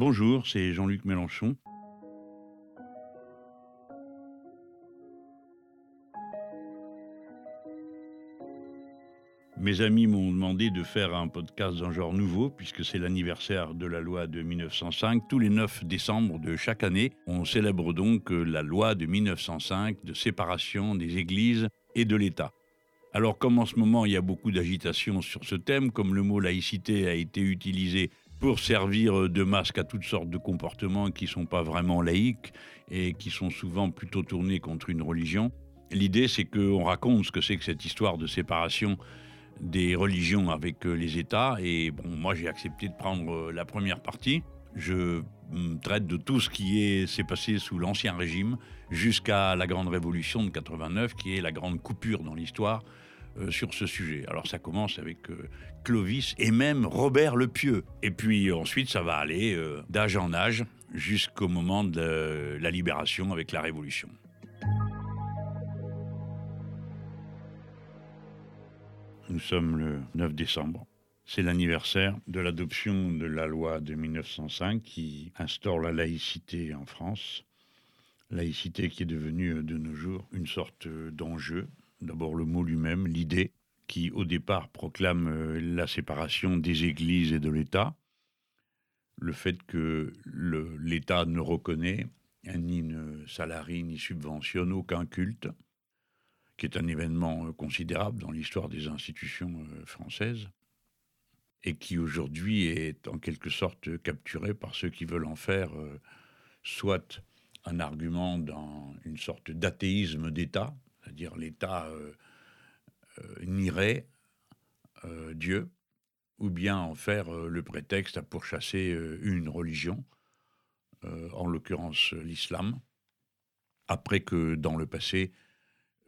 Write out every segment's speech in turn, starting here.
Bonjour, c'est Jean-Luc Mélenchon. Mes amis m'ont demandé de faire un podcast d'un genre nouveau, puisque c'est l'anniversaire de la loi de 1905. Tous les 9 décembre de chaque année, on célèbre donc la loi de 1905 de séparation des églises et de l'État. Alors comme en ce moment il y a beaucoup d'agitation sur ce thème, comme le mot laïcité a été utilisé pour servir de masque à toutes sortes de comportements qui ne sont pas vraiment laïques et qui sont souvent plutôt tournés contre une religion, l'idée c'est qu'on raconte ce que c'est que cette histoire de séparation des religions avec euh, les États. Et bon, moi, j'ai accepté de prendre euh, la première partie. Je traite de tout ce qui s'est passé sous l'Ancien Régime jusqu'à la Grande Révolution de 89, qui est la grande coupure dans l'histoire euh, sur ce sujet. Alors ça commence avec Clovis et même Robert le Pieux. Et puis ensuite, ça va aller d'âge en âge jusqu'au moment de la libération avec la Révolution. Nous sommes le 9 décembre. C'est l'anniversaire de l'adoption de la loi de 1905 qui instaure la laïcité en France. Laïcité qui est devenue de nos jours une sorte d'enjeu. D'abord le mot lui-même, l'idée, qui au départ proclame euh, la séparation des églises et de l'État. Le fait que l'État ne reconnaît ni ne salarie ni subventionne aucun culte qui est un événement euh, considérable dans l'histoire des institutions euh, françaises, et qui aujourd'hui est en quelque sorte capturé par ceux qui veulent en faire soit un argument dans une sorte d'athéisme d'État, c'est-à-dire l'État nierait Dieu, ou bien en faire le prétexte à pourchasser une religion, en l'occurrence l'islam, après que dans le passé,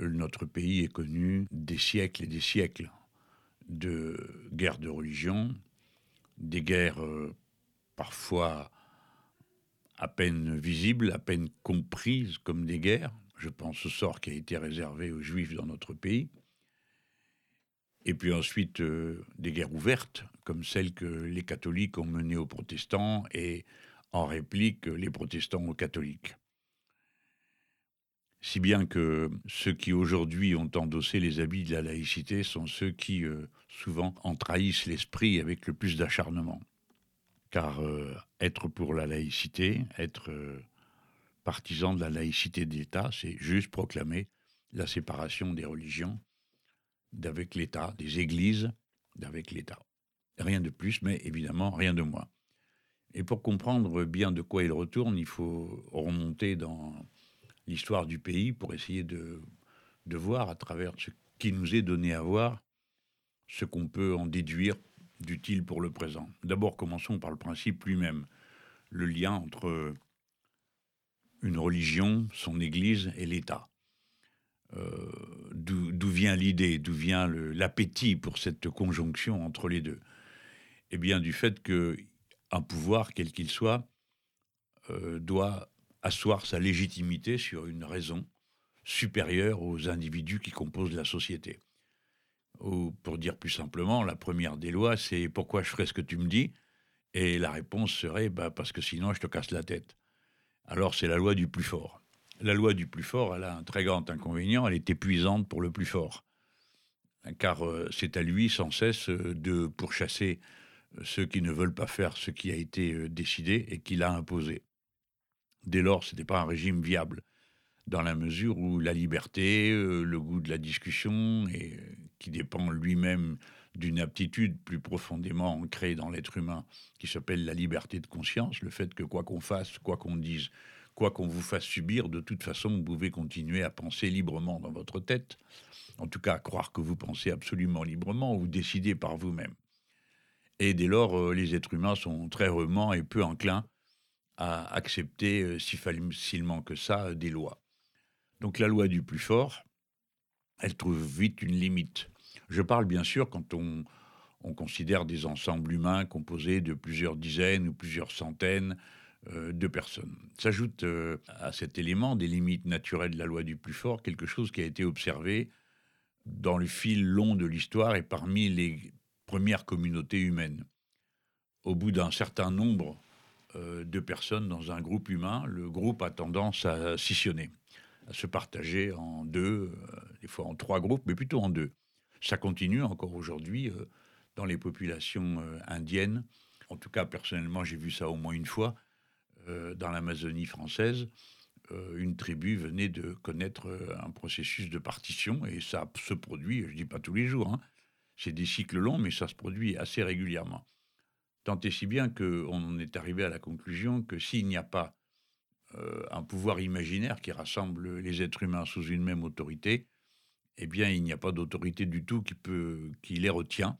notre pays est connu des siècles et des siècles de guerres de religion, des guerres euh, parfois à peine visibles, à peine comprises comme des guerres. Je pense au sort qui a été réservé aux juifs dans notre pays. Et puis ensuite, euh, des guerres ouvertes, comme celles que les catholiques ont menées aux protestants et en réplique les protestants aux catholiques. Si bien que ceux qui aujourd'hui ont endossé les habits de la laïcité sont ceux qui euh, souvent en trahissent l'esprit avec le plus d'acharnement. Car euh, être pour la laïcité, être partisan de la laïcité d'État, c'est juste proclamer la séparation des religions d'avec l'État, des églises d'avec l'État. Rien de plus, mais évidemment rien de moins. Et pour comprendre bien de quoi il retourne, il faut remonter dans l'histoire du pays pour essayer de, de voir à travers ce qui nous est donné à voir ce qu'on peut en déduire d'utile pour le présent. D'abord, commençons par le principe lui-même, le lien entre une religion, son Église et l'État. Euh, d'où vient l'idée, d'où vient l'appétit pour cette conjonction entre les deux? Eh bien, du fait que un pouvoir, quel qu'il soit, euh, doit asseoir sa légitimité sur une raison supérieure aux individus qui composent la société. Ou pour dire plus simplement, la première des lois, c'est pourquoi je ferais ce que tu me dis? Et la réponse serait bah, parce que sinon je te casse la tête. Alors c'est la loi du plus fort. La loi du plus fort, elle a un très grand inconvénient, elle est épuisante pour le plus fort. Car euh, c'est à lui sans cesse euh, de pourchasser euh, ceux qui ne veulent pas faire ce qui a été décidé et qu'il a imposé. Dès lors, ce n'était pas un régime viable, dans la mesure où la liberté, euh, le goût de la discussion, et euh, qui dépend lui-même d'une aptitude plus profondément ancrée dans l'être humain, qui s'appelle la liberté de conscience, le fait que quoi qu'on fasse, quoi qu'on dise, quoi qu'on vous fasse subir, de toute façon, vous pouvez continuer à penser librement dans votre tête, en tout cas croire que vous pensez absolument librement, ou décidez par vous-même. Et dès lors, euh, les êtres humains sont très rarement et peu enclins à accepter euh, si facilement que ça des lois. Donc la loi du plus fort, elle trouve vite une limite. Je parle bien sûr quand on, considère des ensembles humains composés de plusieurs dizaines ou plusieurs centaines euh, de personnes. S'ajoute euh, à cet élément des limites naturelles de la loi du plus fort quelque chose qui a été observé dans le fil long de l'histoire et parmi les premières communautés humaines. Au bout d'un certain nombre deux personnes dans un groupe humain, le groupe a tendance à scissionner, à se partager en deux, des fois en trois groupes, mais plutôt en deux. Ça continue encore aujourd'hui dans les populations indiennes. En tout cas, personnellement, j'ai vu ça au moins une fois dans l'Amazonie française. Euh, une tribu venait de connaître euh, un processus de partition, et ça se produit, je ne dis pas tous les jours, hein. c'est des cycles longs, mais ça se produit assez régulièrement. Tant et si bien qu'on est arrivé à la conclusion que s'il n'y a pas euh, un pouvoir imaginaire qui rassemble les êtres humains sous une même autorité, eh bien, il n'y a pas d'autorité du tout qui, peut, qui les retient.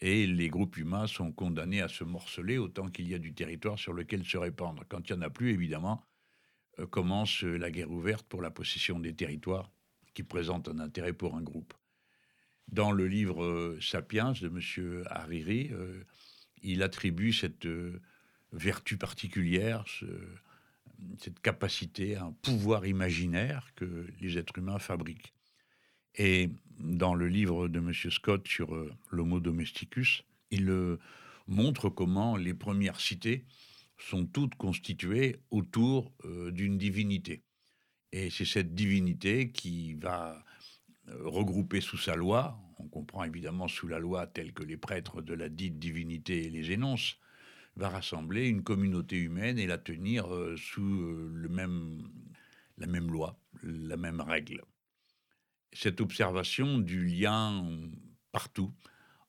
Et les groupes humains sont condamnés à se morceler autant qu'il y a du territoire sur lequel se répandre. Quand il n'y en a plus, évidemment, euh, commence euh, la guerre ouverte pour la possession des territoires qui présentent un intérêt pour un groupe. Dans le livre euh, Sapiens de M. Hariri, il attribue cette vertu particulière, cette capacité, un pouvoir imaginaire que les êtres humains fabriquent. Et dans le livre de M. Scott sur l'Homo domesticus, il montre comment les premières cités sont toutes constituées autour euh, d'une divinité. Et c'est cette divinité qui va euh, regrouper sous sa loi, on comprend évidemment sous la loi telle que les prêtres de la dite divinité les énoncent, va rassembler une communauté humaine et la tenir euh, sous la même loi, la même règle. Cette observation du lien partout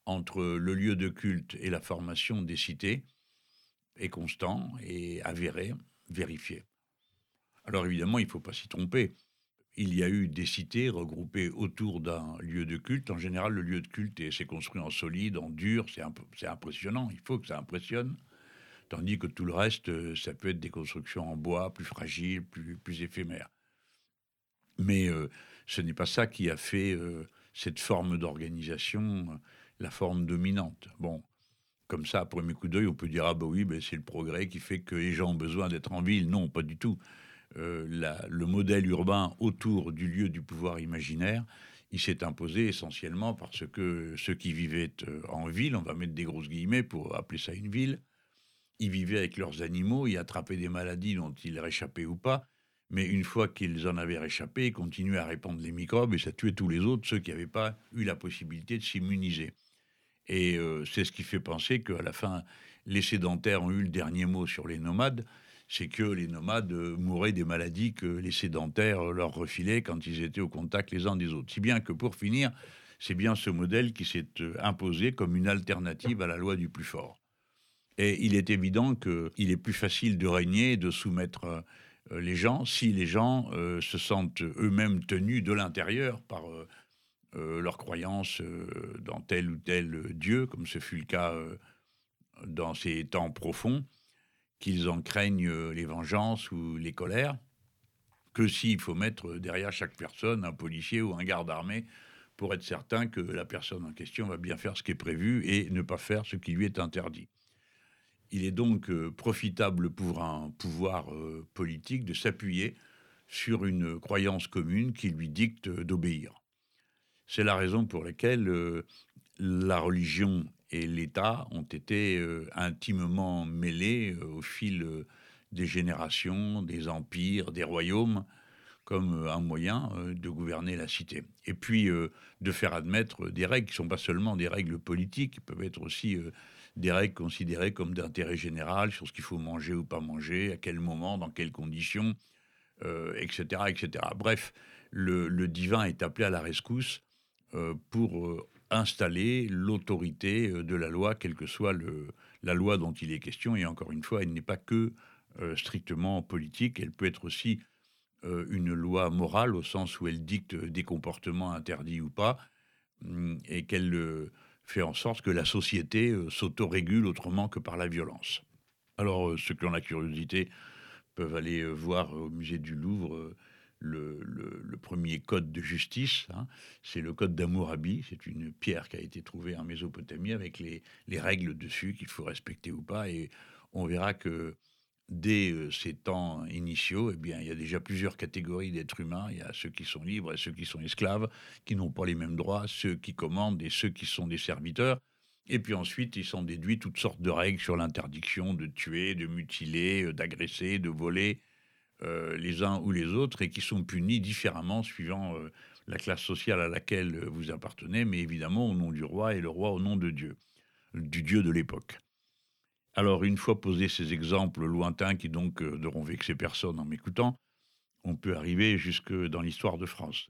entre le lieu de culte et la formation des cités est constant et avéré, vérifié. Alors évidemment, il ne faut pas s'y tromper. Il y a eu des cités regroupées autour d'un lieu de culte. En général, le lieu de culte s'est construit en solide, en dur, c'est impressionnant, il faut que ça impressionne. Tandis que tout le reste, euh, ça peut être des constructions en bois, plus fragiles, plus, plus éphémères. Mais euh, ce n'est pas ça qui a fait euh, cette forme d'organisation, la forme dominante. Bon, comme ça, à premier coup d'œil, on peut dire ah bah oui, c'est le progrès qui fait que les gens ont besoin d'être en ville. Non, pas du tout. Euh, le modèle urbain autour du lieu du pouvoir imaginaire, il s'est imposé essentiellement parce que ceux qui vivaient euh, en ville, on va mettre des grosses guillemets pour appeler ça une ville, ils vivaient avec leurs animaux, ils attrapaient des maladies dont ils réchappaient ou pas, mais une fois qu'ils en avaient réchappé, ils continuaient à répandre les microbes et ça tuait tous les autres, ceux qui n'avaient pas eu la possibilité de s'immuniser. Et euh, c'est ce qui fait penser qu'à la fin, les sédentaires ont eu le dernier mot sur les nomades. C'est que les nomades euh, mouraient des maladies que les sédentaires leur refilaient quand ils étaient au contact les uns des autres. Si bien que pour finir, c'est bien ce modèle qui s'est euh, imposé comme une alternative à la loi du plus fort. Et il est évident qu'il est plus facile de régner, de soumettre les gens, si les gens se sentent eux-mêmes tenus de l'intérieur par euh, leur croyance euh, dans tel ou tel Dieu, comme ce fut le cas euh, dans ces temps profonds, qu'ils en craignent les vengeances ou les colères, que s'il faut mettre derrière chaque personne un policier ou un garde armé pour être certain que la personne en question va bien faire ce qui est prévu et ne pas faire ce qui lui est interdit. Il est donc profitable pour un pouvoir politique de s'appuyer sur une croyance commune qui lui dicte d'obéir. C'est la raison pour laquelle euh, la religion et l'État ont été euh, intimement mêlés euh, au fil des générations, des empires, des royaumes, comme un moyen de gouverner la cité. Et puis de faire admettre des règles qui ne sont pas seulement des règles politiques, qui peuvent être aussi des règles considérées comme d'intérêt général sur ce qu'il faut manger ou pas manger, à quel moment, dans quelles conditions, etc., etc. Bref, le, divin est appelé à la rescousse euh, pour euh, installer l'autorité euh, de la loi, quelle que soit le, la loi dont il est question. Et encore une fois, elle n'est pas que strictement politique, elle peut être aussi une loi morale au sens où elle dicte des comportements interdits ou pas, hum, et qu'elle fait en sorte que la société s'autorégule autrement que par la violence. Alors, ceux qui ont la curiosité peuvent aller voir au musée du Louvre le, premier code de justice. Hein. C'est le code d'Amourabi. C'est une pierre qui a été trouvée en Mésopotamie avec les, règles dessus qu'il faut respecter ou pas. Et on verra que dès euh, ces temps initiaux, eh il y a déjà plusieurs catégories d'êtres humains. Il y a ceux qui sont libres et ceux qui sont esclaves, qui n'ont pas les mêmes droits, ceux qui commandent et ceux qui sont des serviteurs. Et puis ensuite, ils sont déduits toutes sortes de règles sur l'interdiction de tuer, de mutiler, euh, d'agresser, de voler euh, les uns ou les autres, et qui sont punis différemment suivant la classe sociale à laquelle vous appartenez, mais évidemment au nom du roi et le roi au nom de Dieu, du Dieu de l'époque. Alors, une fois posés ces exemples lointains qui donc n'auront vexé personne en m'écoutant, on peut arriver jusque dans l'histoire de France.